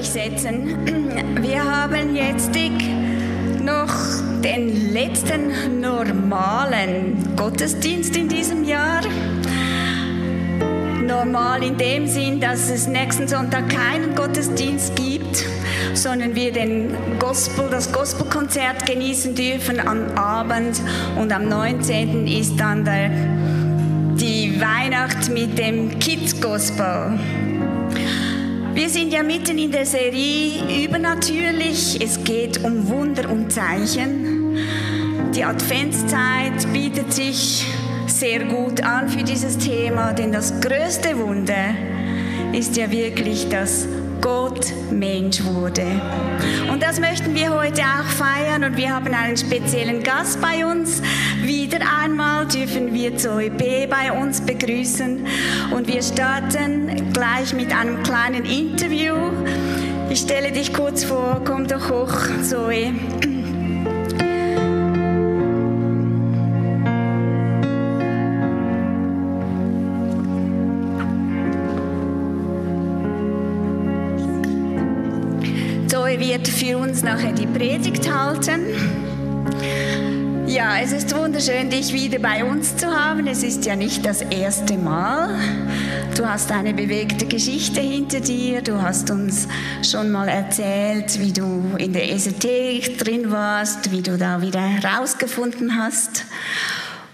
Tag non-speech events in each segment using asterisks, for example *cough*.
euch setzen. *clears throat* Wir haben jetzt noch den letzten normalen Gottesdienst in diesem Jahr. Normal in dem Sinn, dass es nächsten Sonntag keinen Gottesdienst gibt, sondern wir den Gospel, das Gospelkonzert genießen dürfen am Abend und am 19. ist dann der, die Weihnacht mit dem Kids Gospel. Wir sind ja mitten in der Serie Übernatürlich. Es geht um Wunder und Zeichen. Die Adventszeit bietet sich sehr gut an für dieses Thema, denn das größte Wunder ist ja wirklich das Gott Mensch wurde. Und das möchten wir heute auch feiern und wir haben einen speziellen Gast bei uns. Wieder einmal dürfen wir Zoe B. bei uns begrüßen und wir starten gleich mit einem kleinen Interview. Ich stelle dich kurz vor, komm doch hoch, Zoe. Wird für uns nachher die Predigt halten. Ja, es ist wunderschön, dich wieder bei uns zu haben. Es ist ja nicht das erste Mal. Du hast eine bewegte Geschichte hinter dir. Du hast uns schon mal erzählt, wie du in der Esoterik drin warst, wie du da wieder herausgefunden hast.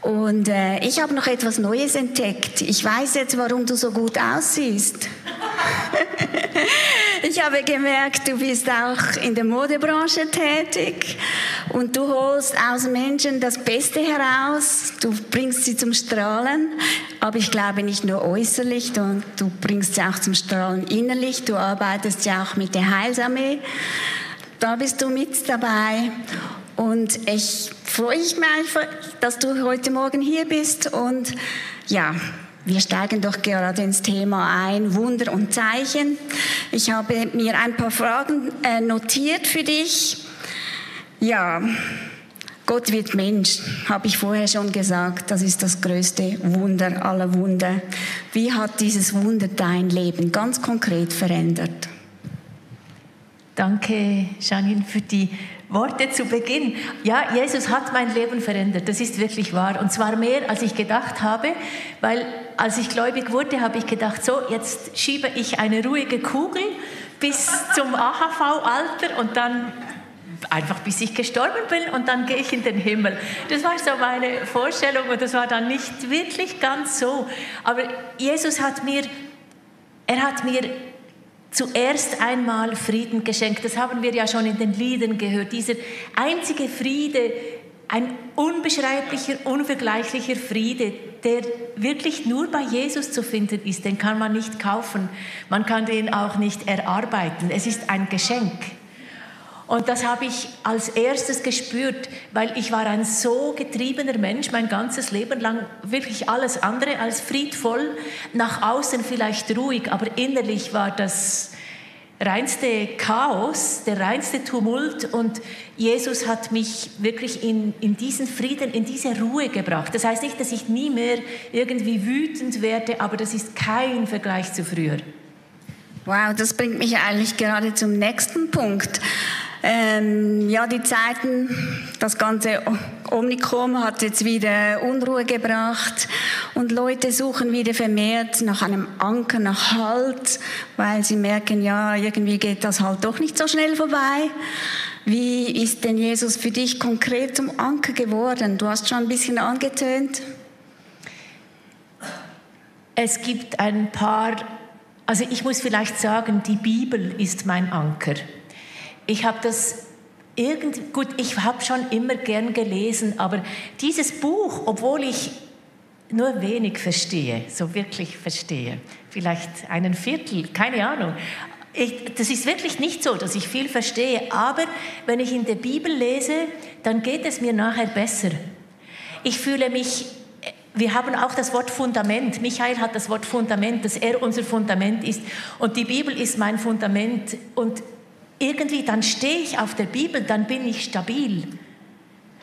Und äh, ich habe noch etwas Neues entdeckt. Ich weiß jetzt, warum du so gut aussiehst. *laughs* Habe gemerkt, du bist auch in der Modebranche tätig und du holst aus Menschen das Beste heraus. Du bringst sie zum Strahlen, aber ich glaube nicht nur äußerlich, du, du bringst sie auch zum Strahlen innerlich. Du arbeitest ja auch mit der Heilsarmee. Da bist du mit dabei. Und ich freue mich, dass du heute Morgen hier bist und ja, wir steigen doch gerade ins Thema ein, Wunder und Zeichen. Ich habe mir ein paar Fragen äh, notiert für dich. Ja, Gott wird Mensch, habe ich vorher schon gesagt. Das ist das größte Wunder aller Wunder. Wie hat dieses Wunder dein Leben ganz konkret verändert? Danke, Janine, für die Worte zu Beginn. Ja, Jesus hat mein Leben verändert. Das ist wirklich wahr. Und zwar mehr, als ich gedacht habe, weil als ich gläubig wurde, habe ich gedacht, so, jetzt schiebe ich eine ruhige Kugel bis zum AHV-Alter und dann einfach bis ich gestorben bin und dann gehe ich in den Himmel. Das war so meine Vorstellung und das war dann nicht wirklich ganz so. Aber Jesus hat mir, er hat mir zuerst einmal Frieden geschenkt. Das haben wir ja schon in den Liedern gehört. Dieser einzige Friede, ein unbeschreiblicher, unvergleichlicher Friede, der wirklich nur bei Jesus zu finden ist, den kann man nicht kaufen. Man kann den auch nicht erarbeiten. Es ist ein Geschenk. Und das habe ich als erstes gespürt, weil ich war ein so getriebener Mensch, mein ganzes Leben lang wirklich alles andere als friedvoll, nach außen vielleicht ruhig, aber innerlich war das reinste Chaos, der reinste Tumult und Jesus hat mich wirklich in, in diesen Frieden, in diese Ruhe gebracht. Das heißt nicht, dass ich nie mehr irgendwie wütend werde, aber das ist kein Vergleich zu früher. Wow, das bringt mich eigentlich gerade zum nächsten Punkt. Ähm, ja, die Zeiten, das ganze Omikron hat jetzt wieder Unruhe gebracht und Leute suchen wieder vermehrt nach einem Anker, nach Halt, weil sie merken, ja, irgendwie geht das halt doch nicht so schnell vorbei. Wie ist denn Jesus für dich konkret zum Anker geworden? Du hast schon ein bisschen angetönt. Es gibt ein paar, also ich muss vielleicht sagen, die Bibel ist mein Anker ich habe das irgendwie, gut, ich habe schon immer gern gelesen, aber dieses Buch, obwohl ich nur wenig verstehe, so wirklich verstehe, vielleicht einen Viertel, keine Ahnung. Ich, das ist wirklich nicht so, dass ich viel verstehe, aber wenn ich in der Bibel lese, dann geht es mir nachher besser. Ich fühle mich wir haben auch das Wort Fundament. Michael hat das Wort Fundament, dass er unser Fundament ist. Und die Bibel ist mein Fundament. Und irgendwie, dann stehe ich auf der Bibel, dann bin ich stabil.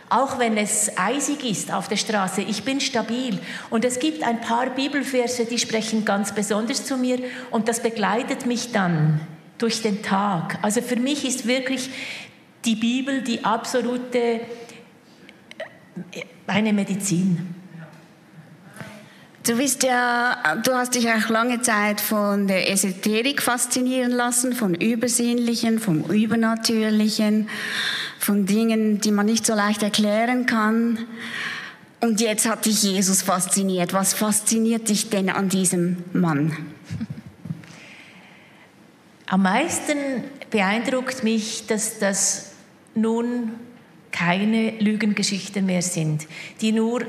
Auch wenn es eisig ist auf der Straße, ich bin stabil. Und es gibt ein paar Bibelverse, die sprechen ganz besonders zu mir und das begleitet mich dann durch den Tag. Also für mich ist wirklich die Bibel die absolute äh, eine Medizin. Du bist ja, du hast dich auch lange Zeit von der Esoterik faszinieren lassen, von Übersinnlichen, vom Übernatürlichen, von Dingen, die man nicht so leicht erklären kann. Und jetzt hat dich Jesus fasziniert. Was fasziniert dich denn an diesem Mann? Am meisten beeindruckt mich, dass das nun keine Lügengeschichten mehr sind, die nur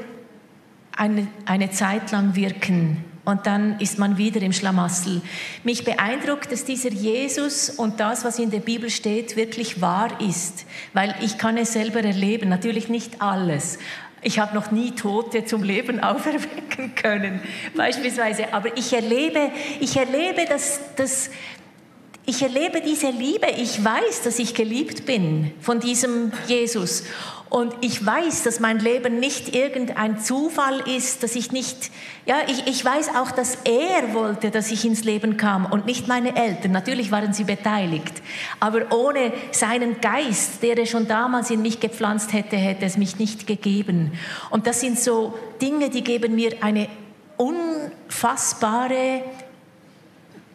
eine, eine Zeit lang wirken und dann ist man wieder im Schlamassel. Mich beeindruckt, dass dieser Jesus und das, was in der Bibel steht, wirklich wahr ist, weil ich kann es selber erleben, natürlich nicht alles. Ich habe noch nie Tote zum Leben *laughs* auferwecken können, beispielsweise. Aber ich erlebe, ich erlebe, dass, dass ich erlebe diese Liebe. Ich weiß, dass ich geliebt bin von diesem Jesus. Und ich weiß, dass mein Leben nicht irgendein Zufall ist, dass ich nicht, ja, ich, ich weiß auch, dass er wollte, dass ich ins Leben kam und nicht meine Eltern. Natürlich waren sie beteiligt. Aber ohne seinen Geist, der er schon damals in mich gepflanzt hätte, hätte es mich nicht gegeben. Und das sind so Dinge, die geben mir eine unfassbare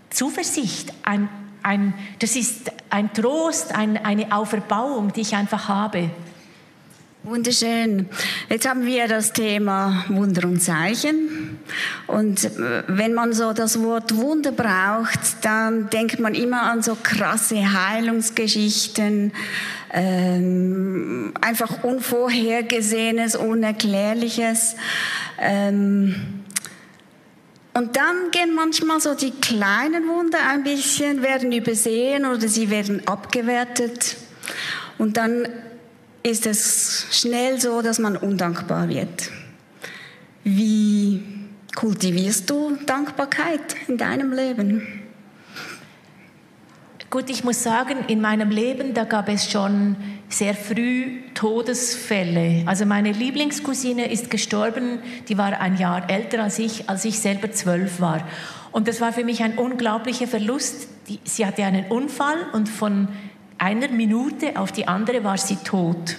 Zuversicht, ein, ein, das ist ein Trost, ein, eine Auferbauung, die ich einfach habe. Wunderschön. Jetzt haben wir das Thema Wunder und Zeichen. Und äh, wenn man so das Wort Wunder braucht, dann denkt man immer an so krasse Heilungsgeschichten, ähm, einfach Unvorhergesehenes, Unerklärliches. Ähm, und dann gehen manchmal so die kleinen Wunder ein bisschen, werden übersehen oder sie werden abgewertet. Und dann ist es schnell so, dass man undankbar wird. Wie kultivierst du Dankbarkeit in deinem Leben? Gut, ich muss sagen, in meinem Leben, da gab es schon sehr früh Todesfälle. Also meine Lieblingscousine ist gestorben, die war ein Jahr älter als ich, als ich selber zwölf war. Und das war für mich ein unglaublicher Verlust. sie hatte einen Unfall und von einer Minute auf die andere war sie tot.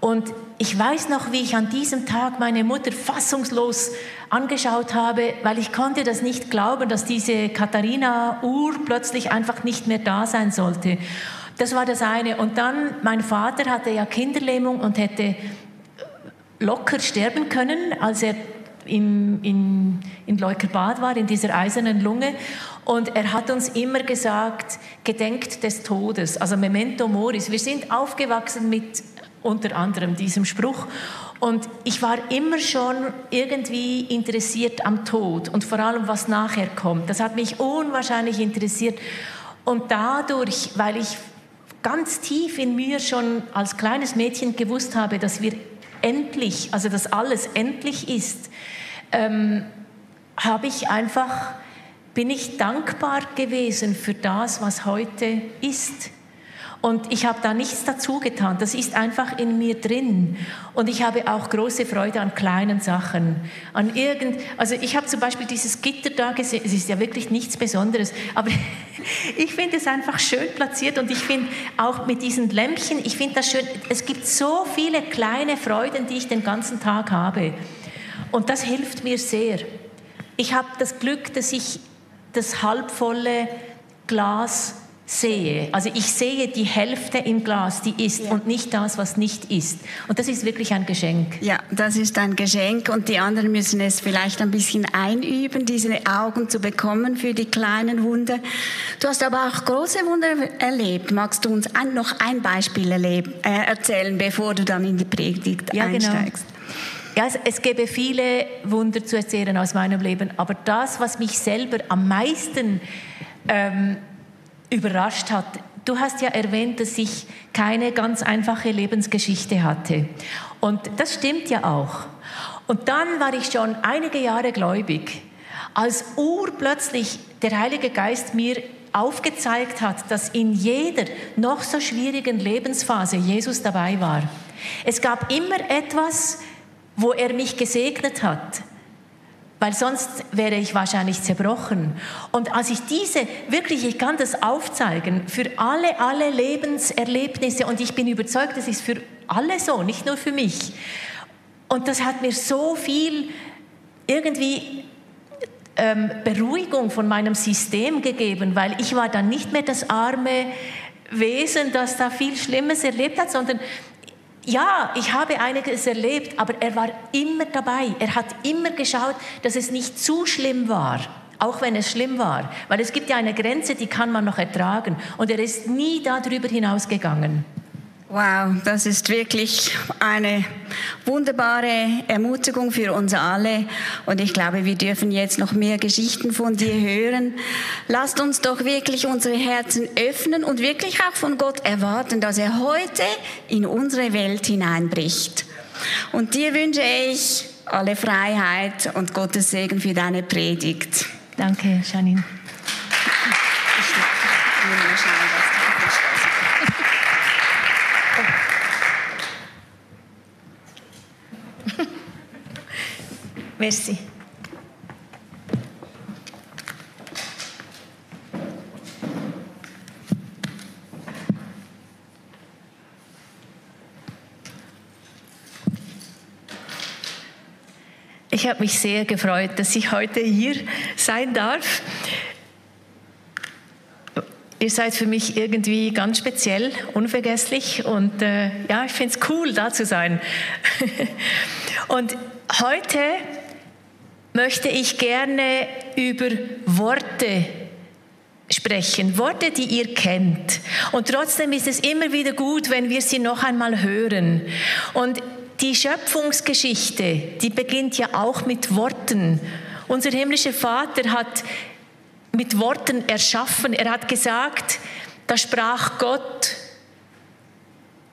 Und ich weiß noch, wie ich an diesem Tag meine Mutter fassungslos angeschaut habe, weil ich konnte das nicht glauben, dass diese Katharina Uhr plötzlich einfach nicht mehr da sein sollte. Das war das eine. Und dann, mein Vater hatte ja Kinderlähmung und hätte locker sterben können, als er in, in, in Leukerbad war, in dieser eisernen Lunge. Und er hat uns immer gesagt, gedenkt des Todes, also Memento Moris. Wir sind aufgewachsen mit unter anderem diesem Spruch. Und ich war immer schon irgendwie interessiert am Tod und vor allem, was nachher kommt. Das hat mich unwahrscheinlich interessiert. Und dadurch, weil ich ganz tief in mir schon als kleines Mädchen gewusst habe, dass wir endlich, also dass alles endlich ist, ähm, habe ich einfach, bin ich dankbar gewesen für das, was heute ist. Und ich habe da nichts dazu getan. Das ist einfach in mir drin. Und ich habe auch große Freude an kleinen Sachen. An irgend, also ich habe zum Beispiel dieses Gitter da gesehen. Es ist ja wirklich nichts Besonderes, aber *laughs* ich finde es einfach schön platziert und ich finde auch mit diesen Lämpchen, ich finde das schön. Es gibt so viele kleine Freuden, die ich den ganzen Tag habe. Und das hilft mir sehr. Ich habe das Glück, dass ich das halbvolle Glas sehe. Also ich sehe die Hälfte im Glas, die ist ja. und nicht das, was nicht ist. Und das ist wirklich ein Geschenk. Ja, das ist ein Geschenk und die anderen müssen es vielleicht ein bisschen einüben, diese Augen zu bekommen für die kleinen Wunder. Du hast aber auch große Wunder erlebt. Magst du uns ein, noch ein Beispiel erleben, äh, erzählen, bevor du dann in die Predigt ja, genau. einsteigst? Genau. Ja, es, es gäbe viele Wunder zu erzählen aus meinem Leben, aber das, was mich selber am meisten ähm, überrascht hat. Du hast ja erwähnt, dass ich keine ganz einfache Lebensgeschichte hatte. Und das stimmt ja auch. Und dann war ich schon einige Jahre gläubig, als urplötzlich der Heilige Geist mir aufgezeigt hat, dass in jeder noch so schwierigen Lebensphase Jesus dabei war. Es gab immer etwas, wo er mich gesegnet hat. Weil sonst wäre ich wahrscheinlich zerbrochen. Und als ich diese, wirklich, ich kann das aufzeigen, für alle, alle Lebenserlebnisse, und ich bin überzeugt, das ist für alle so, nicht nur für mich. Und das hat mir so viel irgendwie ähm, Beruhigung von meinem System gegeben, weil ich war dann nicht mehr das arme Wesen, das da viel Schlimmes erlebt hat, sondern ja, ich habe einiges erlebt, aber er war immer dabei. Er hat immer geschaut, dass es nicht zu schlimm war, auch wenn es schlimm war. Weil es gibt ja eine Grenze, die kann man noch ertragen. Und er ist nie darüber hinausgegangen. Wow, das ist wirklich eine wunderbare Ermutigung für uns alle. Und ich glaube, wir dürfen jetzt noch mehr Geschichten von dir hören. Lasst uns doch wirklich unsere Herzen öffnen und wirklich auch von Gott erwarten, dass er heute in unsere Welt hineinbricht. Und dir wünsche ich alle Freiheit und Gottes Segen für deine Predigt. Danke, Janine. Merci. Ich habe mich sehr gefreut, dass ich heute hier sein darf. Ihr seid für mich irgendwie ganz speziell, unvergesslich und äh, ja, ich finde es cool, da zu sein. *laughs* und heute möchte ich gerne über Worte sprechen, Worte, die ihr kennt. Und trotzdem ist es immer wieder gut, wenn wir sie noch einmal hören. Und die Schöpfungsgeschichte, die beginnt ja auch mit Worten. Unser himmlischer Vater hat mit Worten erschaffen. Er hat gesagt, da sprach Gott,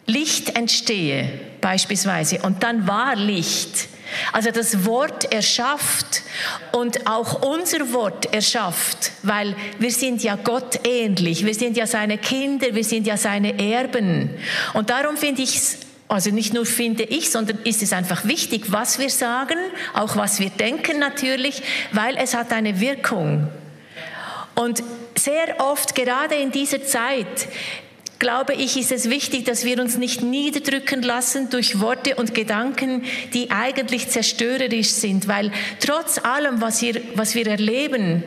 Licht entstehe beispielsweise. Und dann war Licht. Also das Wort erschafft und auch unser Wort erschafft, weil wir sind ja Gott ähnlich, wir sind ja seine Kinder, wir sind ja seine Erben. Und darum finde ich es also nicht nur finde ich, sondern ist es einfach wichtig, was wir sagen, auch was wir denken natürlich, weil es hat eine Wirkung. Und sehr oft, gerade in dieser Zeit, glaube ich, ist es wichtig, dass wir uns nicht niederdrücken lassen durch Worte und Gedanken, die eigentlich zerstörerisch sind, weil trotz allem, was wir, was wir erleben,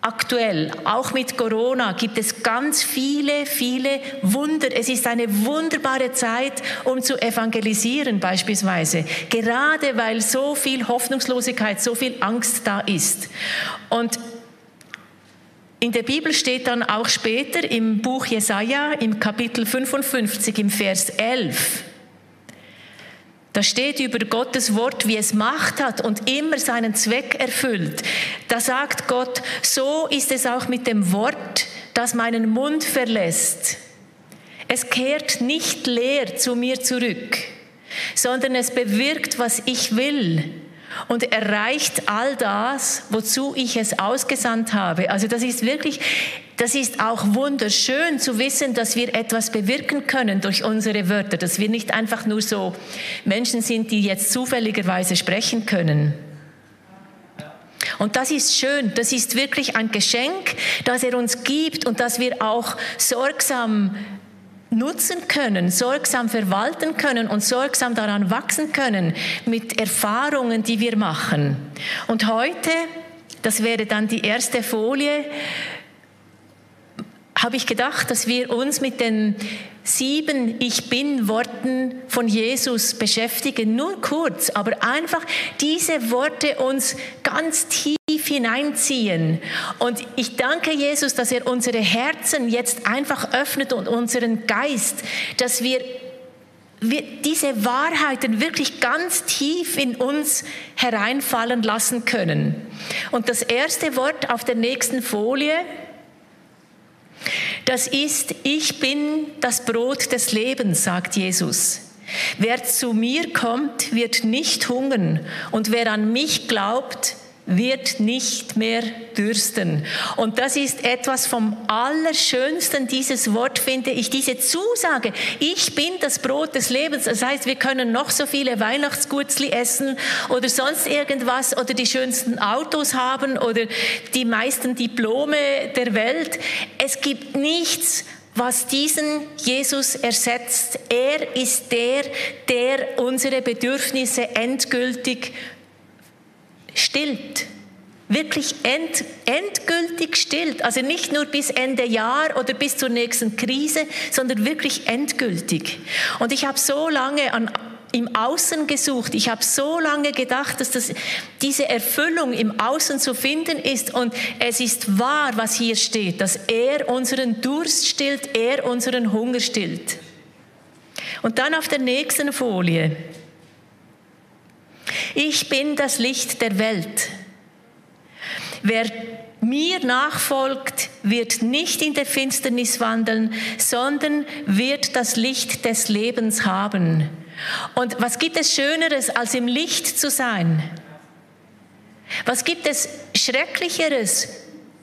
aktuell, auch mit Corona, gibt es ganz viele, viele Wunder. Es ist eine wunderbare Zeit, um zu evangelisieren beispielsweise, gerade weil so viel Hoffnungslosigkeit, so viel Angst da ist. Und in der Bibel steht dann auch später im Buch Jesaja im Kapitel 55 im Vers 11. Da steht über Gottes Wort, wie es Macht hat und immer seinen Zweck erfüllt. Da sagt Gott, so ist es auch mit dem Wort, das meinen Mund verlässt. Es kehrt nicht leer zu mir zurück, sondern es bewirkt, was ich will und erreicht all das, wozu ich es ausgesandt habe. Also das ist wirklich, das ist auch wunderschön zu wissen, dass wir etwas bewirken können durch unsere Wörter, dass wir nicht einfach nur so Menschen sind, die jetzt zufälligerweise sprechen können. Und das ist schön, das ist wirklich ein Geschenk, das er uns gibt und das wir auch sorgsam nutzen können, sorgsam verwalten können und sorgsam daran wachsen können mit Erfahrungen, die wir machen. Und heute, das wäre dann die erste Folie, habe ich gedacht, dass wir uns mit den sieben Ich bin Worten von Jesus beschäftigen. Nur kurz, aber einfach diese Worte uns ganz tief hineinziehen. Und ich danke Jesus, dass er unsere Herzen jetzt einfach öffnet und unseren Geist, dass wir diese Wahrheiten wirklich ganz tief in uns hereinfallen lassen können. Und das erste Wort auf der nächsten Folie, das ist, ich bin das Brot des Lebens, sagt Jesus. Wer zu mir kommt, wird nicht hungern und wer an mich glaubt, wird nicht mehr dürsten. Und das ist etwas vom Allerschönsten, dieses Wort finde ich, diese Zusage. Ich bin das Brot des Lebens. Das heißt, wir können noch so viele Weihnachtsgutzli essen oder sonst irgendwas oder die schönsten Autos haben oder die meisten Diplome der Welt. Es gibt nichts, was diesen Jesus ersetzt. Er ist der, der unsere Bedürfnisse endgültig stillt. Wirklich end, endgültig stillt. Also nicht nur bis Ende Jahr oder bis zur nächsten Krise, sondern wirklich endgültig. Und ich habe so lange an im Außen gesucht. Ich habe so lange gedacht, dass das, diese Erfüllung im Außen zu finden ist. Und es ist wahr, was hier steht, dass er unseren Durst stillt, er unseren Hunger stillt. Und dann auf der nächsten Folie. Ich bin das Licht der Welt. Wer mir nachfolgt, wird nicht in der Finsternis wandeln, sondern wird das Licht des Lebens haben. Und was gibt es Schöneres, als im Licht zu sein? Was gibt es Schrecklicheres,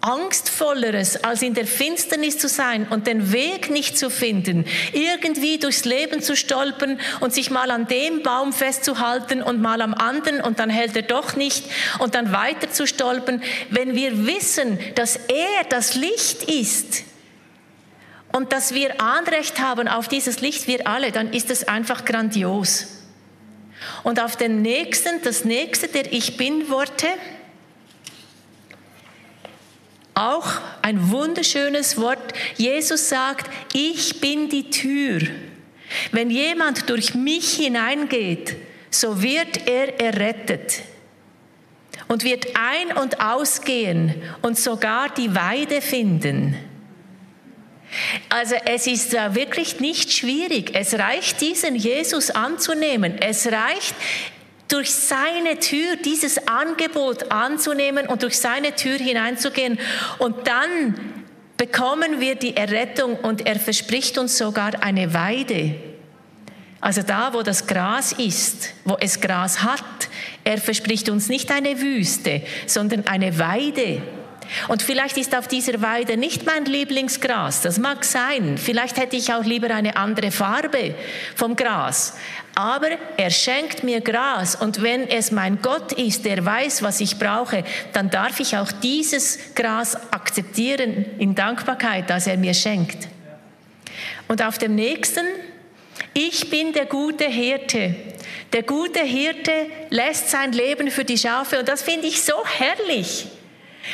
Angstvolleres, als in der Finsternis zu sein und den Weg nicht zu finden, irgendwie durchs Leben zu stolpern und sich mal an dem Baum festzuhalten und mal am anderen und dann hält er doch nicht und dann weiter zu stolpern, wenn wir wissen, dass er das Licht ist und dass wir Anrecht haben auf dieses Licht, wir alle, dann ist es einfach grandios. Und auf den nächsten, das nächste der Ich Bin-Worte, auch ein wunderschönes Wort. Jesus sagt, ich bin die Tür. Wenn jemand durch mich hineingeht, so wird er errettet und wird ein- und ausgehen und sogar die Weide finden. Also es ist wirklich nicht schwierig. Es reicht, diesen Jesus anzunehmen. Es reicht, durch seine Tür dieses Angebot anzunehmen und durch seine Tür hineinzugehen. Und dann bekommen wir die Errettung und er verspricht uns sogar eine Weide. Also da, wo das Gras ist, wo es Gras hat, er verspricht uns nicht eine Wüste, sondern eine Weide. Und vielleicht ist auf dieser Weide nicht mein Lieblingsgras, das mag sein. Vielleicht hätte ich auch lieber eine andere Farbe vom Gras. Aber er schenkt mir Gras und wenn es mein Gott ist, der weiß, was ich brauche, dann darf ich auch dieses Gras akzeptieren in Dankbarkeit, das er mir schenkt. Und auf dem nächsten, ich bin der gute Hirte. Der gute Hirte lässt sein Leben für die Schafe und das finde ich so herrlich.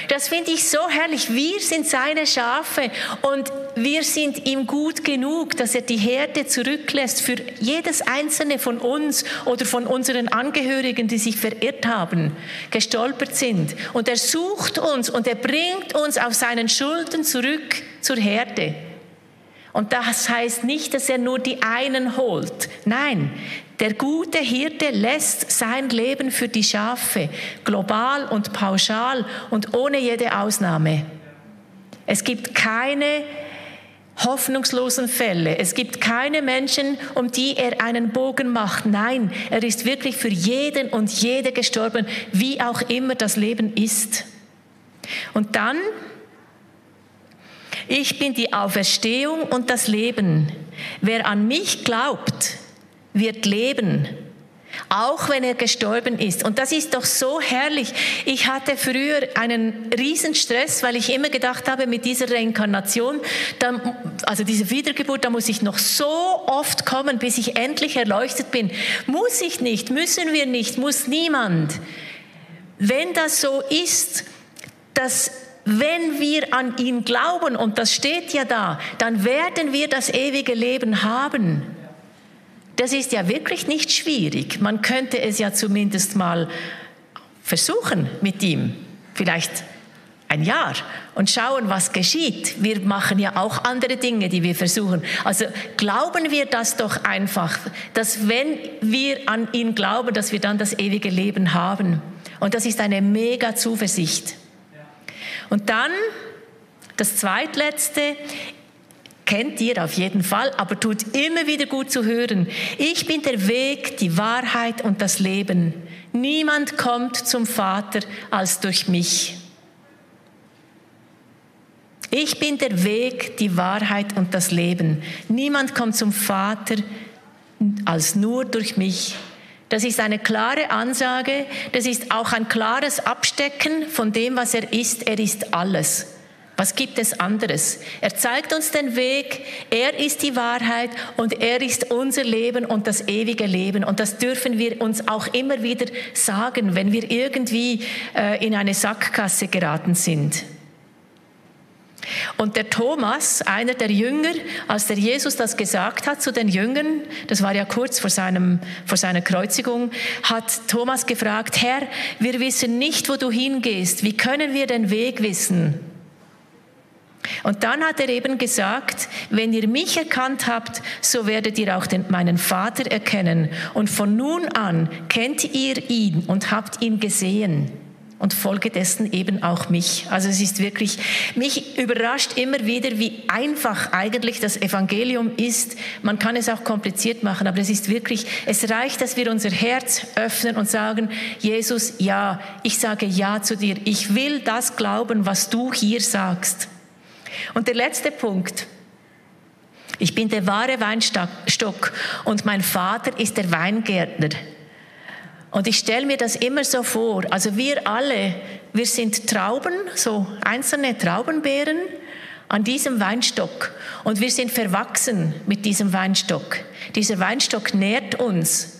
Das finde ich so herrlich. Wir sind seine Schafe und wir sind ihm gut genug, dass er die Herde zurücklässt für jedes einzelne von uns oder von unseren Angehörigen, die sich verirrt haben, gestolpert sind. Und er sucht uns und er bringt uns auf seinen Schultern zurück zur Herde. Und das heißt nicht, dass er nur die einen holt. Nein, der gute Hirte lässt sein Leben für die Schafe, global und pauschal und ohne jede Ausnahme. Es gibt keine hoffnungslosen Fälle. Es gibt keine Menschen, um die er einen Bogen macht. Nein, er ist wirklich für jeden und jede gestorben, wie auch immer das Leben ist. Und dann, ich bin die Auferstehung und das Leben. Wer an mich glaubt, wird leben, auch wenn er gestorben ist. Und das ist doch so herrlich. Ich hatte früher einen Riesenstress, weil ich immer gedacht habe, mit dieser Reinkarnation, also diese Wiedergeburt, da muss ich noch so oft kommen, bis ich endlich erleuchtet bin. Muss ich nicht, müssen wir nicht, muss niemand. Wenn das so ist, dass wenn wir an ihn glauben, und das steht ja da, dann werden wir das ewige Leben haben. Das ist ja wirklich nicht schwierig. Man könnte es ja zumindest mal versuchen mit ihm. Vielleicht ein Jahr und schauen, was geschieht. Wir machen ja auch andere Dinge, die wir versuchen. Also glauben wir das doch einfach, dass wenn wir an ihn glauben, dass wir dann das ewige Leben haben. Und das ist eine mega Zuversicht. Und dann das zweitletzte, kennt ihr auf jeden Fall, aber tut immer wieder gut zu hören. Ich bin der Weg, die Wahrheit und das Leben. Niemand kommt zum Vater als durch mich. Ich bin der Weg, die Wahrheit und das Leben. Niemand kommt zum Vater als nur durch mich. Das ist eine klare Ansage, das ist auch ein klares Abstecken von dem, was er ist. Er ist alles. Was gibt es anderes? Er zeigt uns den Weg, er ist die Wahrheit und er ist unser Leben und das ewige Leben. Und das dürfen wir uns auch immer wieder sagen, wenn wir irgendwie äh, in eine Sackgasse geraten sind. Und der Thomas, einer der Jünger, als der Jesus das gesagt hat zu den Jüngern, das war ja kurz vor, seinem, vor seiner Kreuzigung, hat Thomas gefragt, Herr, wir wissen nicht, wo du hingehst, wie können wir den Weg wissen? Und dann hat er eben gesagt, wenn ihr mich erkannt habt, so werdet ihr auch den, meinen Vater erkennen. Und von nun an kennt ihr ihn und habt ihn gesehen und folgedessen eben auch mich. Also es ist wirklich, mich überrascht immer wieder, wie einfach eigentlich das Evangelium ist. Man kann es auch kompliziert machen, aber es ist wirklich, es reicht, dass wir unser Herz öffnen und sagen, Jesus, ja, ich sage ja zu dir. Ich will das glauben, was du hier sagst. Und der letzte Punkt. Ich bin der wahre Weinstock und mein Vater ist der Weingärtner. Und ich stelle mir das immer so vor. Also wir alle, wir sind Trauben, so einzelne Traubenbeeren an diesem Weinstock. Und wir sind verwachsen mit diesem Weinstock. Dieser Weinstock nährt uns.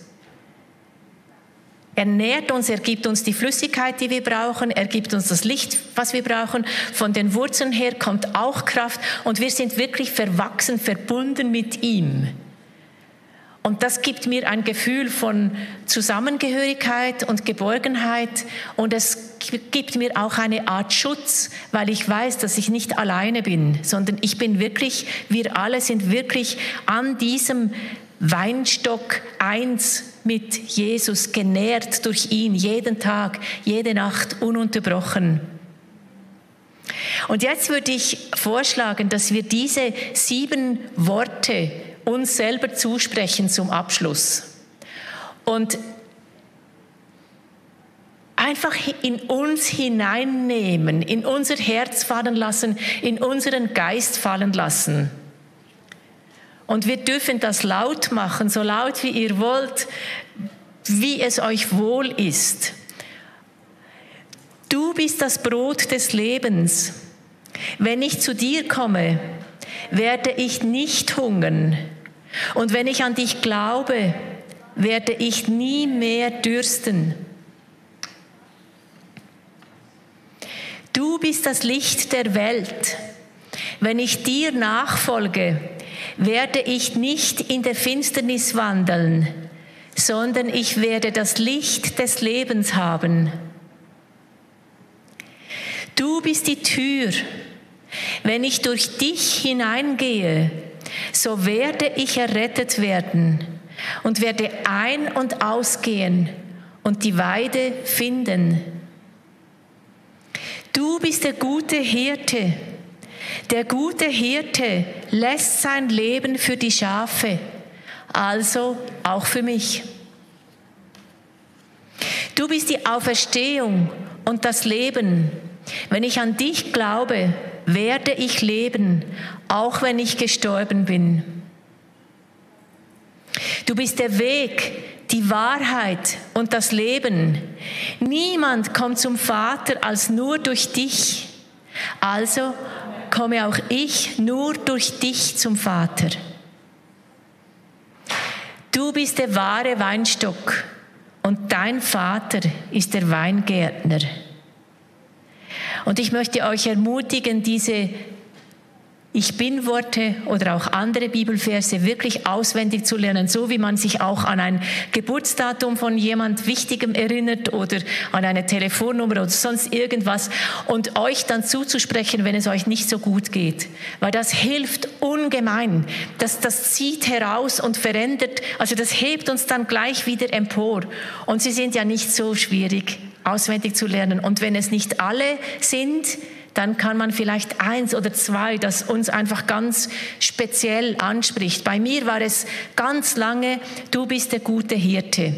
Er nährt uns, er gibt uns die Flüssigkeit, die wir brauchen, er gibt uns das Licht, was wir brauchen. Von den Wurzeln her kommt auch Kraft und wir sind wirklich verwachsen, verbunden mit ihm. Und das gibt mir ein Gefühl von Zusammengehörigkeit und Geborgenheit und es gibt mir auch eine Art Schutz, weil ich weiß, dass ich nicht alleine bin, sondern ich bin wirklich, wir alle sind wirklich an diesem Weinstock eins mit Jesus, genährt durch ihn, jeden Tag, jede Nacht, ununterbrochen. Und jetzt würde ich vorschlagen, dass wir diese sieben Worte uns selber zusprechen zum Abschluss. Und einfach in uns hineinnehmen, in unser Herz fallen lassen, in unseren Geist fallen lassen. Und wir dürfen das laut machen, so laut wie ihr wollt, wie es euch wohl ist. Du bist das Brot des Lebens. Wenn ich zu dir komme, werde ich nicht hungern. Und wenn ich an dich glaube, werde ich nie mehr dürsten. Du bist das Licht der Welt. Wenn ich dir nachfolge, werde ich nicht in der Finsternis wandeln, sondern ich werde das Licht des Lebens haben. Du bist die Tür. Wenn ich durch dich hineingehe, so werde ich errettet werden und werde ein- und ausgehen und die Weide finden. Du bist der gute Hirte. Der gute Hirte lässt sein Leben für die Schafe, also auch für mich. Du bist die Auferstehung und das Leben. Wenn ich an dich glaube, werde ich leben, auch wenn ich gestorben bin. Du bist der Weg, die Wahrheit und das Leben. Niemand kommt zum Vater als nur durch dich. Also komme auch ich nur durch dich zum Vater. Du bist der wahre Weinstock und dein Vater ist der Weingärtner. Und ich möchte euch ermutigen, diese ich bin Worte oder auch andere Bibelverse wirklich auswendig zu lernen, so wie man sich auch an ein Geburtsdatum von jemand Wichtigem erinnert oder an eine Telefonnummer oder sonst irgendwas und euch dann zuzusprechen, wenn es euch nicht so gut geht. Weil das hilft ungemein. Das, das zieht heraus und verändert, also das hebt uns dann gleich wieder empor. Und sie sind ja nicht so schwierig auswendig zu lernen. Und wenn es nicht alle sind, dann kann man vielleicht eins oder zwei, das uns einfach ganz speziell anspricht. Bei mir war es ganz lange, du bist der gute Hirte.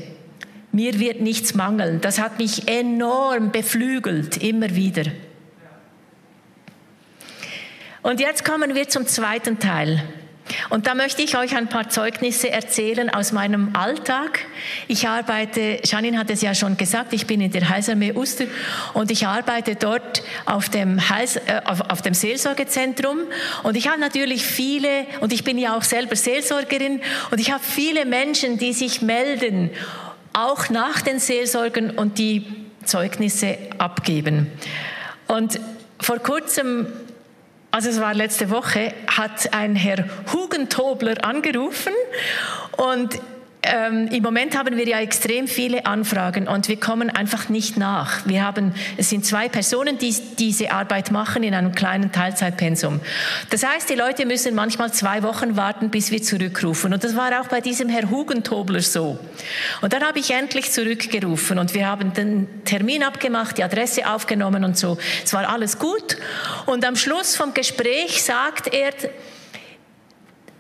Mir wird nichts mangeln. Das hat mich enorm beflügelt, immer wieder. Und jetzt kommen wir zum zweiten Teil. Und da möchte ich euch ein paar Zeugnisse erzählen aus meinem Alltag. Ich arbeite, Janine hat es ja schon gesagt, ich bin in der Heilsarmee Uster und ich arbeite dort auf dem, Heils, äh, auf, auf dem Seelsorgezentrum. Und ich habe natürlich viele, und ich bin ja auch selber Seelsorgerin, und ich habe viele Menschen, die sich melden, auch nach den Seelsorgen und die Zeugnisse abgeben. Und vor kurzem also es war letzte Woche, hat ein Herr Hugentobler angerufen und ähm, im Moment haben wir ja extrem viele Anfragen und wir kommen einfach nicht nach. Wir haben, es sind zwei Personen, die diese Arbeit machen in einem kleinen Teilzeitpensum. Das heißt, die Leute müssen manchmal zwei Wochen warten, bis wir zurückrufen. Und das war auch bei diesem Herr Hugentobler so. Und dann habe ich endlich zurückgerufen und wir haben den Termin abgemacht, die Adresse aufgenommen und so. Es war alles gut. Und am Schluss vom Gespräch sagt er,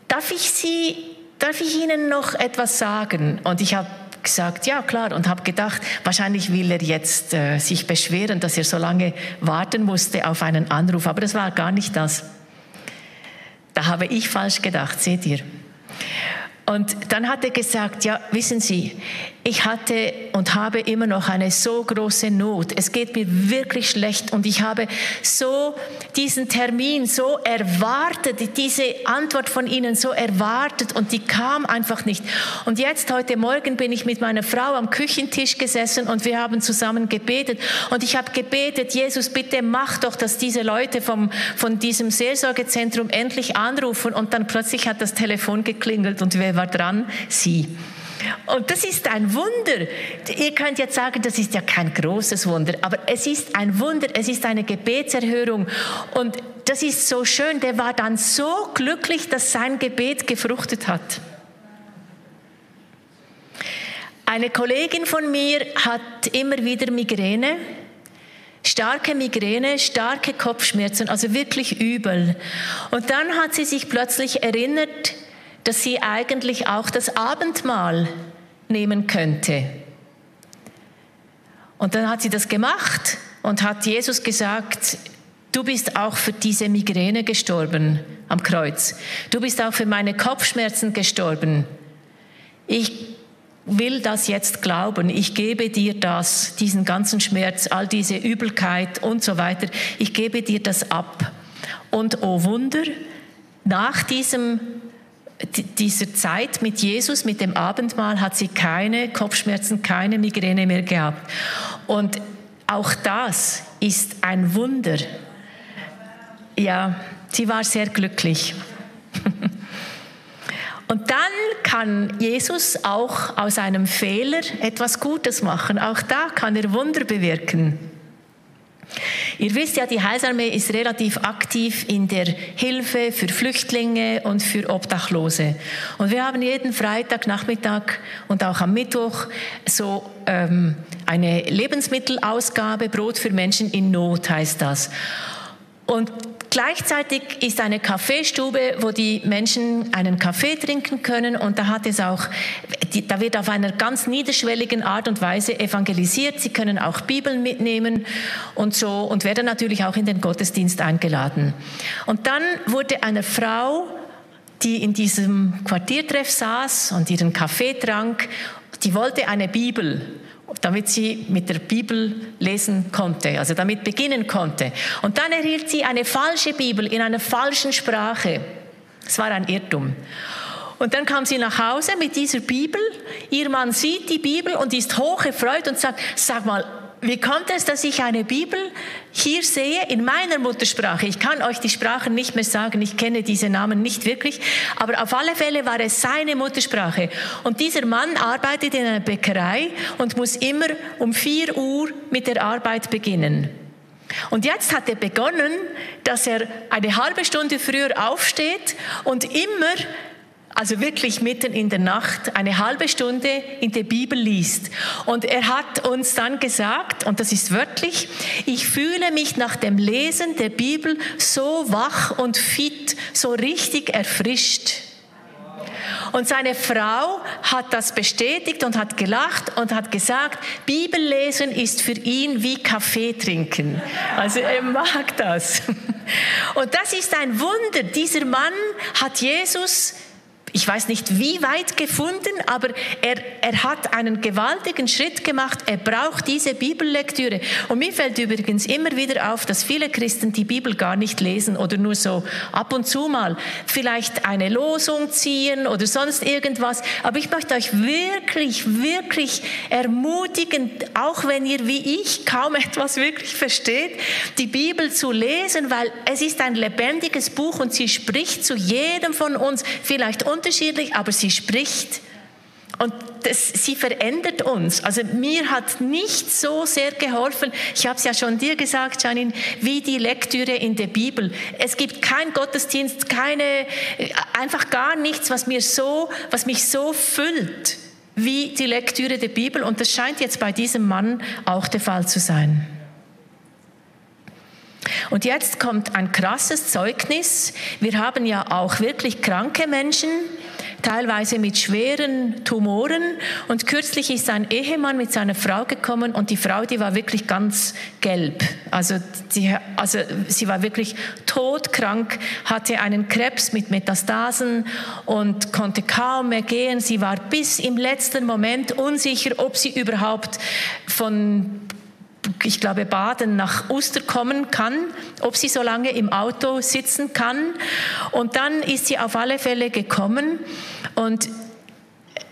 darf ich Sie darf ich Ihnen noch etwas sagen? Und ich habe gesagt, ja klar, und habe gedacht, wahrscheinlich will er jetzt äh, sich beschweren, dass er so lange warten musste auf einen Anruf, aber das war gar nicht das. Da habe ich falsch gedacht, seht ihr. Und dann hat er gesagt, ja, wissen Sie, ich hatte und habe immer noch eine so große Not. Es geht mir wirklich schlecht und ich habe so diesen Termin so erwartet, diese Antwort von Ihnen so erwartet und die kam einfach nicht. Und jetzt heute Morgen bin ich mit meiner Frau am Küchentisch gesessen und wir haben zusammen gebetet und ich habe gebetet, Jesus, bitte mach doch, dass diese Leute vom, von diesem Seelsorgezentrum endlich anrufen und dann plötzlich hat das Telefon geklingelt und wer war dran? Sie. Und das ist ein Wunder. Ihr könnt jetzt sagen, das ist ja kein großes Wunder, aber es ist ein Wunder, es ist eine Gebetserhörung. Und das ist so schön, der war dann so glücklich, dass sein Gebet gefruchtet hat. Eine Kollegin von mir hat immer wieder Migräne, starke Migräne, starke Kopfschmerzen, also wirklich übel. Und dann hat sie sich plötzlich erinnert, dass sie eigentlich auch das Abendmahl nehmen könnte. Und dann hat sie das gemacht und hat Jesus gesagt, du bist auch für diese Migräne gestorben am Kreuz. Du bist auch für meine Kopfschmerzen gestorben. Ich will das jetzt glauben. Ich gebe dir das, diesen ganzen Schmerz, all diese Übelkeit und so weiter. Ich gebe dir das ab. Und oh Wunder, nach diesem dieser Zeit mit Jesus, mit dem Abendmahl, hat sie keine Kopfschmerzen, keine Migräne mehr gehabt. Und auch das ist ein Wunder. Ja, sie war sehr glücklich. *laughs* Und dann kann Jesus auch aus einem Fehler etwas Gutes machen. Auch da kann er Wunder bewirken. Ihr wisst ja, die Heilsarmee ist relativ aktiv in der Hilfe für Flüchtlinge und für Obdachlose. Und wir haben jeden Freitagnachmittag und auch am Mittwoch so ähm, eine Lebensmittelausgabe, Brot für Menschen in Not heißt das. Und Gleichzeitig ist eine Kaffeestube, wo die Menschen einen Kaffee trinken können und da hat es auch, da wird auf einer ganz niederschwelligen Art und Weise evangelisiert. Sie können auch Bibeln mitnehmen und so und werden natürlich auch in den Gottesdienst eingeladen. Und dann wurde einer Frau, die in diesem Quartiertreff saß und ihren Kaffee trank, die wollte eine Bibel damit sie mit der Bibel lesen konnte, also damit beginnen konnte. Und dann erhielt sie eine falsche Bibel in einer falschen Sprache. Es war ein Irrtum. Und dann kam sie nach Hause mit dieser Bibel. Ihr Mann sieht die Bibel und ist hocherfreut und sagt, sag mal, wie kommt es, dass ich eine Bibel hier sehe in meiner Muttersprache? Ich kann euch die Sprachen nicht mehr sagen, ich kenne diese Namen nicht wirklich, aber auf alle Fälle war es seine Muttersprache. Und dieser Mann arbeitet in einer Bäckerei und muss immer um 4 Uhr mit der Arbeit beginnen. Und jetzt hat er begonnen, dass er eine halbe Stunde früher aufsteht und immer also wirklich mitten in der Nacht, eine halbe Stunde in der Bibel liest. Und er hat uns dann gesagt, und das ist wörtlich, ich fühle mich nach dem Lesen der Bibel so wach und fit, so richtig erfrischt. Und seine Frau hat das bestätigt und hat gelacht und hat gesagt, Bibellesen ist für ihn wie Kaffee trinken. Also er mag das. *laughs* Und das ist ein Wunder. Dieser Mann hat Jesus ich weiß nicht wie weit gefunden, aber er, er hat einen gewaltigen Schritt gemacht. Er braucht diese Bibellektüre. Und mir fällt übrigens immer wieder auf, dass viele Christen die Bibel gar nicht lesen oder nur so ab und zu mal vielleicht eine Losung ziehen oder sonst irgendwas. Aber ich möchte euch wirklich, wirklich ermutigen, auch wenn ihr wie ich kaum *laughs* etwas wirklich versteht, die Bibel zu lesen, weil es ist ein lebendiges Buch und sie spricht zu jedem von uns, vielleicht unterschiedlich, aber sie spricht. Und das, sie verändert uns. Also mir hat nicht so sehr geholfen, ich habe es ja schon dir gesagt, Janine, wie die Lektüre in der Bibel. Es gibt kein Gottesdienst, keine, einfach gar nichts, was, mir so, was mich so füllt wie die Lektüre der Bibel. Und das scheint jetzt bei diesem Mann auch der Fall zu sein. Und jetzt kommt ein krasses Zeugnis. Wir haben ja auch wirklich kranke Menschen, teilweise mit schweren Tumoren. Und kürzlich ist ein Ehemann mit seiner Frau gekommen und die Frau, die war wirklich ganz gelb. Also, die, also sie war wirklich todkrank, hatte einen Krebs mit Metastasen und konnte kaum mehr gehen. Sie war bis im letzten Moment unsicher, ob sie überhaupt von ich glaube, Baden nach Uster kommen kann, ob sie so lange im Auto sitzen kann. Und dann ist sie auf alle Fälle gekommen und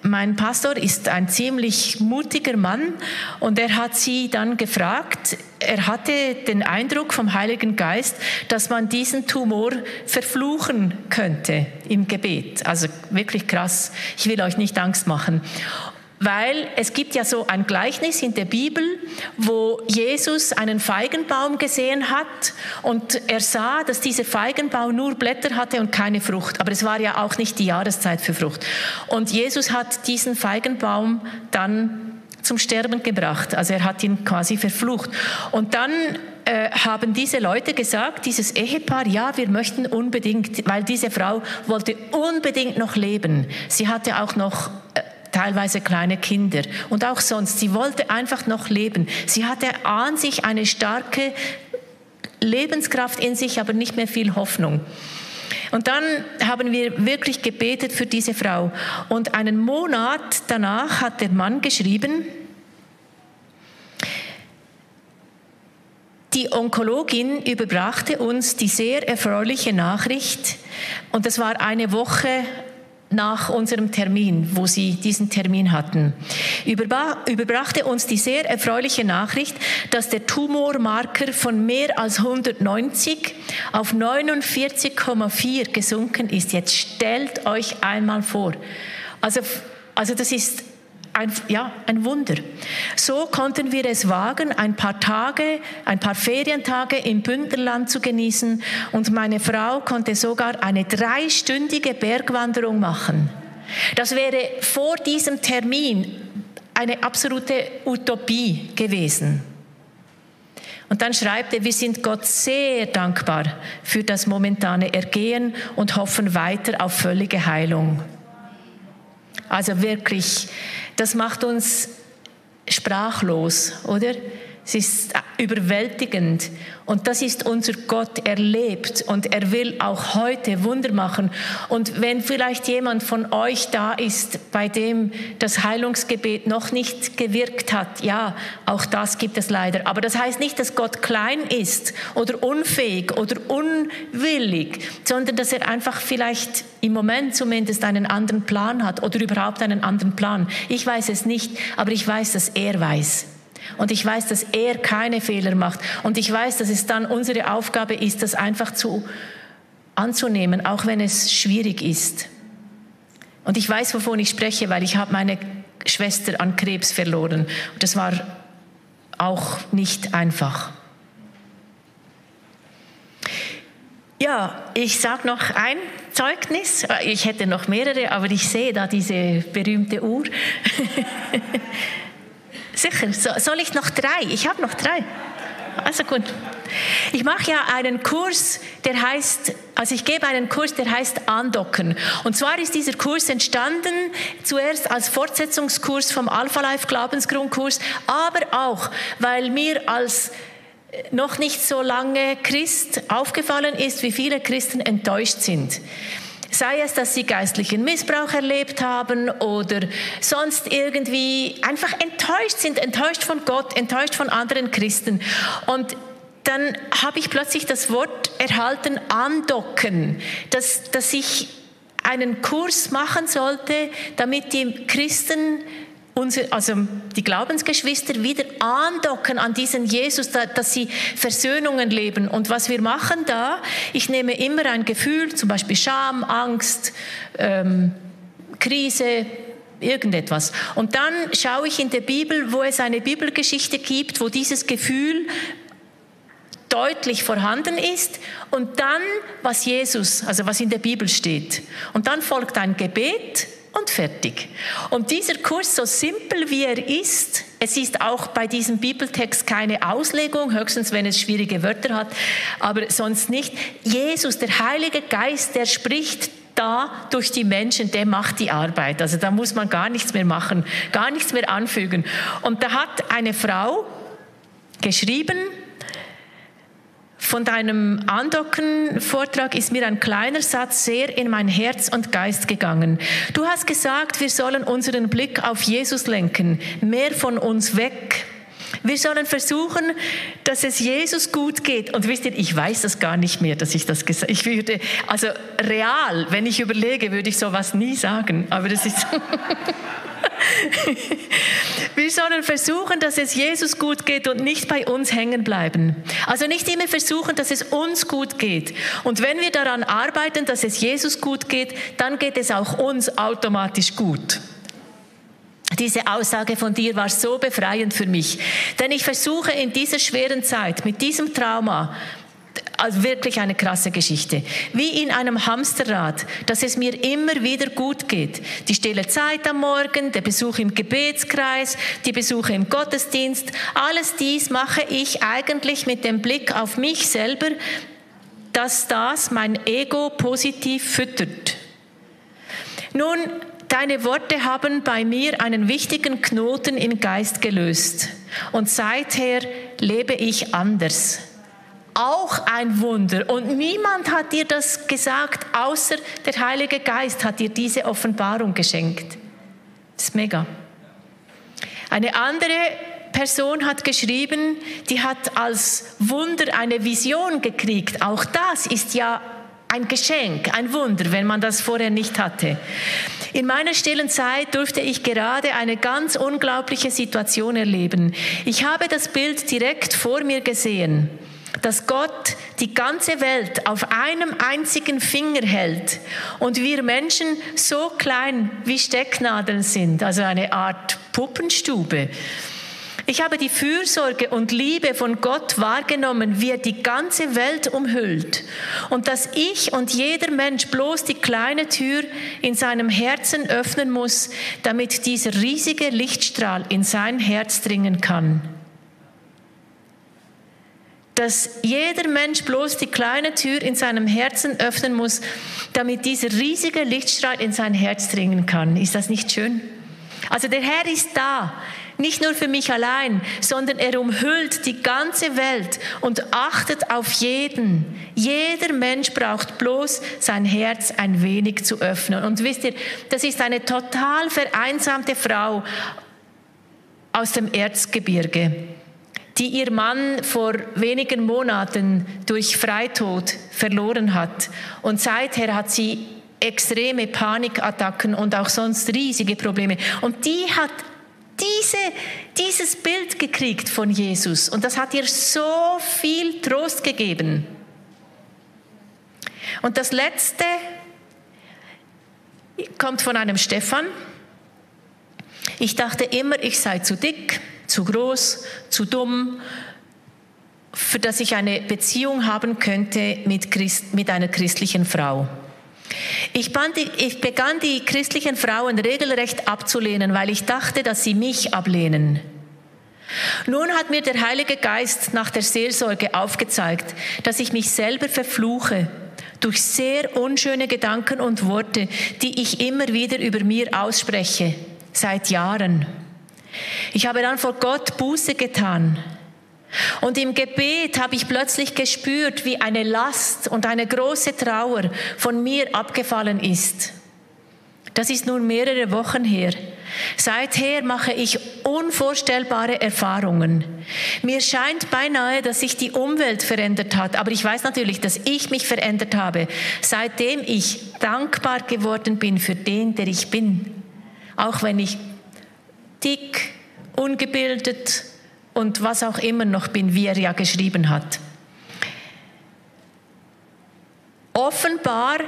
mein Pastor ist ein ziemlich mutiger Mann und er hat sie dann gefragt, er hatte den Eindruck vom Heiligen Geist, dass man diesen Tumor verfluchen könnte im Gebet. Also wirklich krass. Ich will euch nicht Angst machen weil es gibt ja so ein Gleichnis in der Bibel, wo Jesus einen Feigenbaum gesehen hat und er sah, dass dieser Feigenbaum nur Blätter hatte und keine Frucht. Aber es war ja auch nicht die Jahreszeit für Frucht. Und Jesus hat diesen Feigenbaum dann zum Sterben gebracht. Also er hat ihn quasi verflucht. Und dann äh, haben diese Leute gesagt, dieses Ehepaar, ja, wir möchten unbedingt, weil diese Frau wollte unbedingt noch leben. Sie hatte auch noch äh, teilweise kleine Kinder und auch sonst. Sie wollte einfach noch leben. Sie hatte an sich eine starke Lebenskraft in sich, aber nicht mehr viel Hoffnung. Und dann haben wir wirklich gebetet für diese Frau. Und einen Monat danach hat der Mann geschrieben, Die Onkologin überbrachte uns die sehr erfreuliche Nachricht, und das war eine Woche nach unserem Termin, wo sie diesen Termin hatten, überbrachte uns die sehr erfreuliche Nachricht, dass der Tumormarker von mehr als 190 auf 49,4 gesunken ist. Jetzt stellt euch einmal vor. Also, also das ist ein, ja, ein Wunder. So konnten wir es wagen, ein paar Tage, ein paar Ferientage im Bündnerland zu genießen und meine Frau konnte sogar eine dreistündige Bergwanderung machen. Das wäre vor diesem Termin eine absolute Utopie gewesen. Und dann schreibt er, wir sind Gott sehr dankbar für das momentane Ergehen und hoffen weiter auf völlige Heilung. Also wirklich, das macht uns sprachlos, oder? Es ist überwältigend. Und das ist unser Gott. Er lebt und er will auch heute Wunder machen. Und wenn vielleicht jemand von euch da ist, bei dem das Heilungsgebet noch nicht gewirkt hat, ja, auch das gibt es leider. Aber das heißt nicht, dass Gott klein ist oder unfähig oder unwillig, sondern dass er einfach vielleicht im Moment zumindest einen anderen Plan hat oder überhaupt einen anderen Plan. Ich weiß es nicht, aber ich weiß, dass er weiß. Und ich weiß, dass er keine Fehler macht. Und ich weiß, dass es dann unsere Aufgabe ist, das einfach zu anzunehmen, auch wenn es schwierig ist. Und ich weiß, wovon ich spreche, weil ich habe meine Schwester an Krebs verloren. Und das war auch nicht einfach. Ja, ich sage noch ein Zeugnis. Ich hätte noch mehrere, aber ich sehe da diese berühmte Uhr. *laughs* Sicher, soll ich noch drei? Ich habe noch drei. Also gut. Ich mache ja einen Kurs, der heißt, also ich gebe einen Kurs, der heißt Andocken. Und zwar ist dieser Kurs entstanden zuerst als Fortsetzungskurs vom Alpha Life Glaubensgrundkurs, aber auch, weil mir als äh, noch nicht so lange Christ aufgefallen ist, wie viele Christen enttäuscht sind. Sei es, dass sie geistlichen Missbrauch erlebt haben oder sonst irgendwie einfach enttäuscht sind, enttäuscht von Gott, enttäuscht von anderen Christen. Und dann habe ich plötzlich das Wort erhalten, andocken, dass, dass ich einen Kurs machen sollte, damit die Christen unsere, also die Glaubensgeschwister wieder andocken an diesen Jesus, dass sie Versöhnungen leben. Und was wir machen da, ich nehme immer ein Gefühl, zum Beispiel Scham, Angst, ähm, Krise, irgendetwas. Und dann schaue ich in der Bibel, wo es eine Bibelgeschichte gibt, wo dieses Gefühl deutlich vorhanden ist und dann, was Jesus, also was in der Bibel steht. Und dann folgt ein Gebet und fertig. Und dieser Kurs, so simpel wie er ist, es ist auch bei diesem Bibeltext keine Auslegung, höchstens wenn es schwierige Wörter hat, aber sonst nicht. Jesus, der Heilige Geist, der spricht da durch die Menschen, der macht die Arbeit. Also da muss man gar nichts mehr machen, gar nichts mehr anfügen. Und da hat eine Frau geschrieben, von deinem Andocken-Vortrag ist mir ein kleiner Satz sehr in mein Herz und Geist gegangen. Du hast gesagt, wir sollen unseren Blick auf Jesus lenken, mehr von uns weg. Wir sollen versuchen, dass es Jesus gut geht. Und wisst ihr, ich weiß das gar nicht mehr, dass ich das gesagt habe. Ich würde, also real, wenn ich überlege, würde ich sowas nie sagen. Aber das ist. *laughs* *laughs* Wir sollen versuchen, dass es Jesus gut geht und nicht bei uns hängen bleiben. Also nicht immer versuchen, dass es uns gut geht. Und wenn wir daran arbeiten, dass es Jesus gut geht, dann geht es auch uns automatisch gut. Diese Aussage von dir war so befreiend für mich. Denn ich versuche in dieser schweren Zeit, mit diesem Trauma, also wirklich eine krasse Geschichte. Wie in einem Hamsterrad, dass es mir immer wieder gut geht. Die stille Zeit am Morgen, der Besuch im Gebetskreis, die Besuche im Gottesdienst, alles dies mache ich eigentlich mit dem Blick auf mich selber, dass das mein Ego positiv füttert. Nun, deine Worte haben bei mir einen wichtigen Knoten im Geist gelöst. Und seither lebe ich anders auch ein Wunder. Und niemand hat dir das gesagt, außer der Heilige Geist hat dir diese Offenbarung geschenkt. Das ist mega. Eine andere Person hat geschrieben, die hat als Wunder eine Vision gekriegt. Auch das ist ja ein Geschenk, ein Wunder, wenn man das vorher nicht hatte. In meiner stillen Zeit durfte ich gerade eine ganz unglaubliche Situation erleben. Ich habe das Bild direkt vor mir gesehen dass Gott die ganze Welt auf einem einzigen Finger hält und wir Menschen so klein wie Stecknadeln sind, also eine Art Puppenstube. Ich habe die Fürsorge und Liebe von Gott wahrgenommen, wie er die ganze Welt umhüllt und dass ich und jeder Mensch bloß die kleine Tür in seinem Herzen öffnen muss, damit dieser riesige Lichtstrahl in sein Herz dringen kann dass jeder Mensch bloß die kleine Tür in seinem Herzen öffnen muss, damit dieser riesige Lichtstrahl in sein Herz dringen kann. Ist das nicht schön? Also der Herr ist da, nicht nur für mich allein, sondern er umhüllt die ganze Welt und achtet auf jeden. Jeder Mensch braucht bloß sein Herz ein wenig zu öffnen. Und wisst ihr, das ist eine total vereinsamte Frau aus dem Erzgebirge die ihr Mann vor wenigen Monaten durch Freitod verloren hat. Und seither hat sie extreme Panikattacken und auch sonst riesige Probleme. Und die hat diese, dieses Bild gekriegt von Jesus und das hat ihr so viel Trost gegeben. Und das Letzte kommt von einem Stefan. Ich dachte immer, ich sei zu dick zu groß, zu dumm, für das ich eine Beziehung haben könnte mit, Christ, mit einer christlichen Frau. Ich, ich begann die christlichen Frauen regelrecht abzulehnen, weil ich dachte, dass sie mich ablehnen. Nun hat mir der Heilige Geist nach der Seelsorge aufgezeigt, dass ich mich selber verfluche durch sehr unschöne Gedanken und Worte, die ich immer wieder über mir ausspreche, seit Jahren. Ich habe dann vor Gott Buße getan. Und im Gebet habe ich plötzlich gespürt, wie eine Last und eine große Trauer von mir abgefallen ist. Das ist nun mehrere Wochen her. Seither mache ich unvorstellbare Erfahrungen. Mir scheint beinahe, dass sich die Umwelt verändert hat, aber ich weiß natürlich, dass ich mich verändert habe, seitdem ich dankbar geworden bin für den, der ich bin. Auch wenn ich dick, ungebildet und was auch immer noch bin, wie er ja geschrieben hat. Offenbar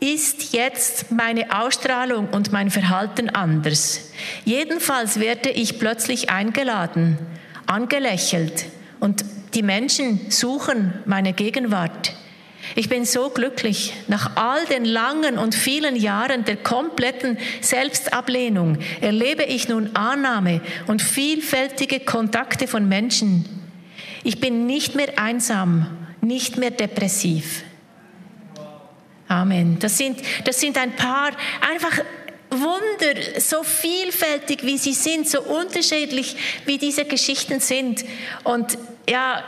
ist jetzt meine Ausstrahlung und mein Verhalten anders. Jedenfalls werde ich plötzlich eingeladen, angelächelt und die Menschen suchen meine Gegenwart. Ich bin so glücklich. Nach all den langen und vielen Jahren der kompletten Selbstablehnung erlebe ich nun Annahme und vielfältige Kontakte von Menschen. Ich bin nicht mehr einsam, nicht mehr depressiv. Amen. Das sind, das sind ein paar einfach Wunder, so vielfältig wie sie sind, so unterschiedlich wie diese Geschichten sind. Und ja,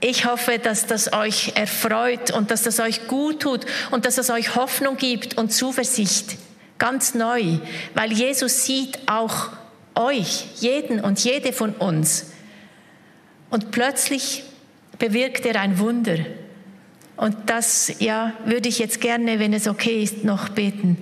ich hoffe, dass das euch erfreut und dass das euch gut tut und dass es euch Hoffnung gibt und Zuversicht. Ganz neu, weil Jesus sieht auch euch, jeden und jede von uns. Und plötzlich bewirkt er ein Wunder. Und das, ja, würde ich jetzt gerne, wenn es okay ist, noch beten.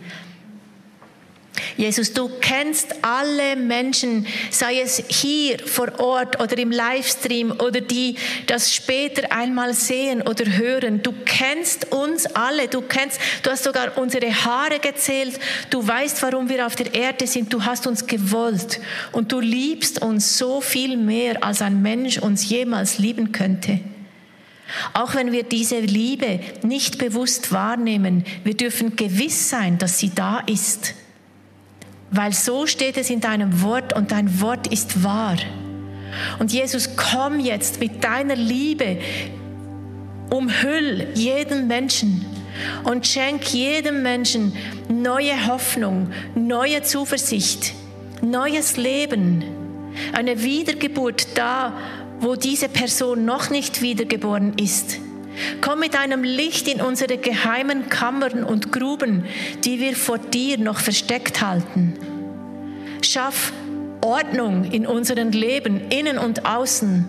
Jesus, du kennst alle Menschen, sei es hier vor Ort oder im Livestream oder die das später einmal sehen oder hören. Du kennst uns alle. Du kennst, du hast sogar unsere Haare gezählt. Du weißt, warum wir auf der Erde sind. Du hast uns gewollt und du liebst uns so viel mehr, als ein Mensch uns jemals lieben könnte. Auch wenn wir diese Liebe nicht bewusst wahrnehmen, wir dürfen gewiss sein, dass sie da ist. Weil so steht es in deinem Wort und dein Wort ist wahr. Und Jesus, komm jetzt mit deiner Liebe, umhüll jeden Menschen und schenk jedem Menschen neue Hoffnung, neue Zuversicht, neues Leben, eine Wiedergeburt da, wo diese Person noch nicht wiedergeboren ist. Komm mit deinem Licht in unsere geheimen Kammern und Gruben, die wir vor dir noch versteckt halten. Schaff Ordnung in unserem Leben, innen und außen.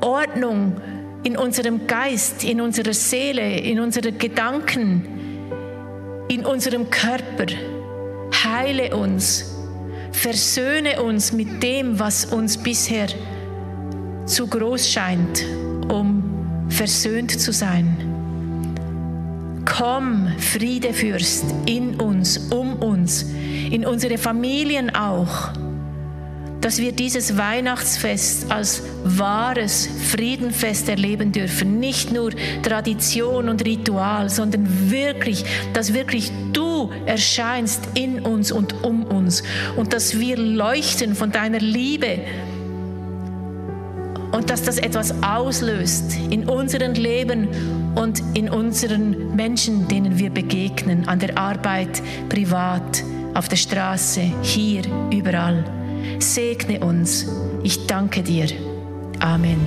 Ordnung in unserem Geist, in unserer Seele, in unseren Gedanken, in unserem Körper. Heile uns, versöhne uns mit dem, was uns bisher zu groß scheint, um versöhnt zu sein. Komm, Friedefürst, in uns, um uns, in unsere Familien auch, dass wir dieses Weihnachtsfest als wahres Friedenfest erleben dürfen. Nicht nur Tradition und Ritual, sondern wirklich, dass wirklich du erscheinst in uns und um uns und dass wir leuchten von deiner Liebe und dass das etwas auslöst in unserem Leben und in unseren Menschen, denen wir begegnen, an der Arbeit, privat, auf der Straße, hier, überall. Segne uns. Ich danke dir. Amen.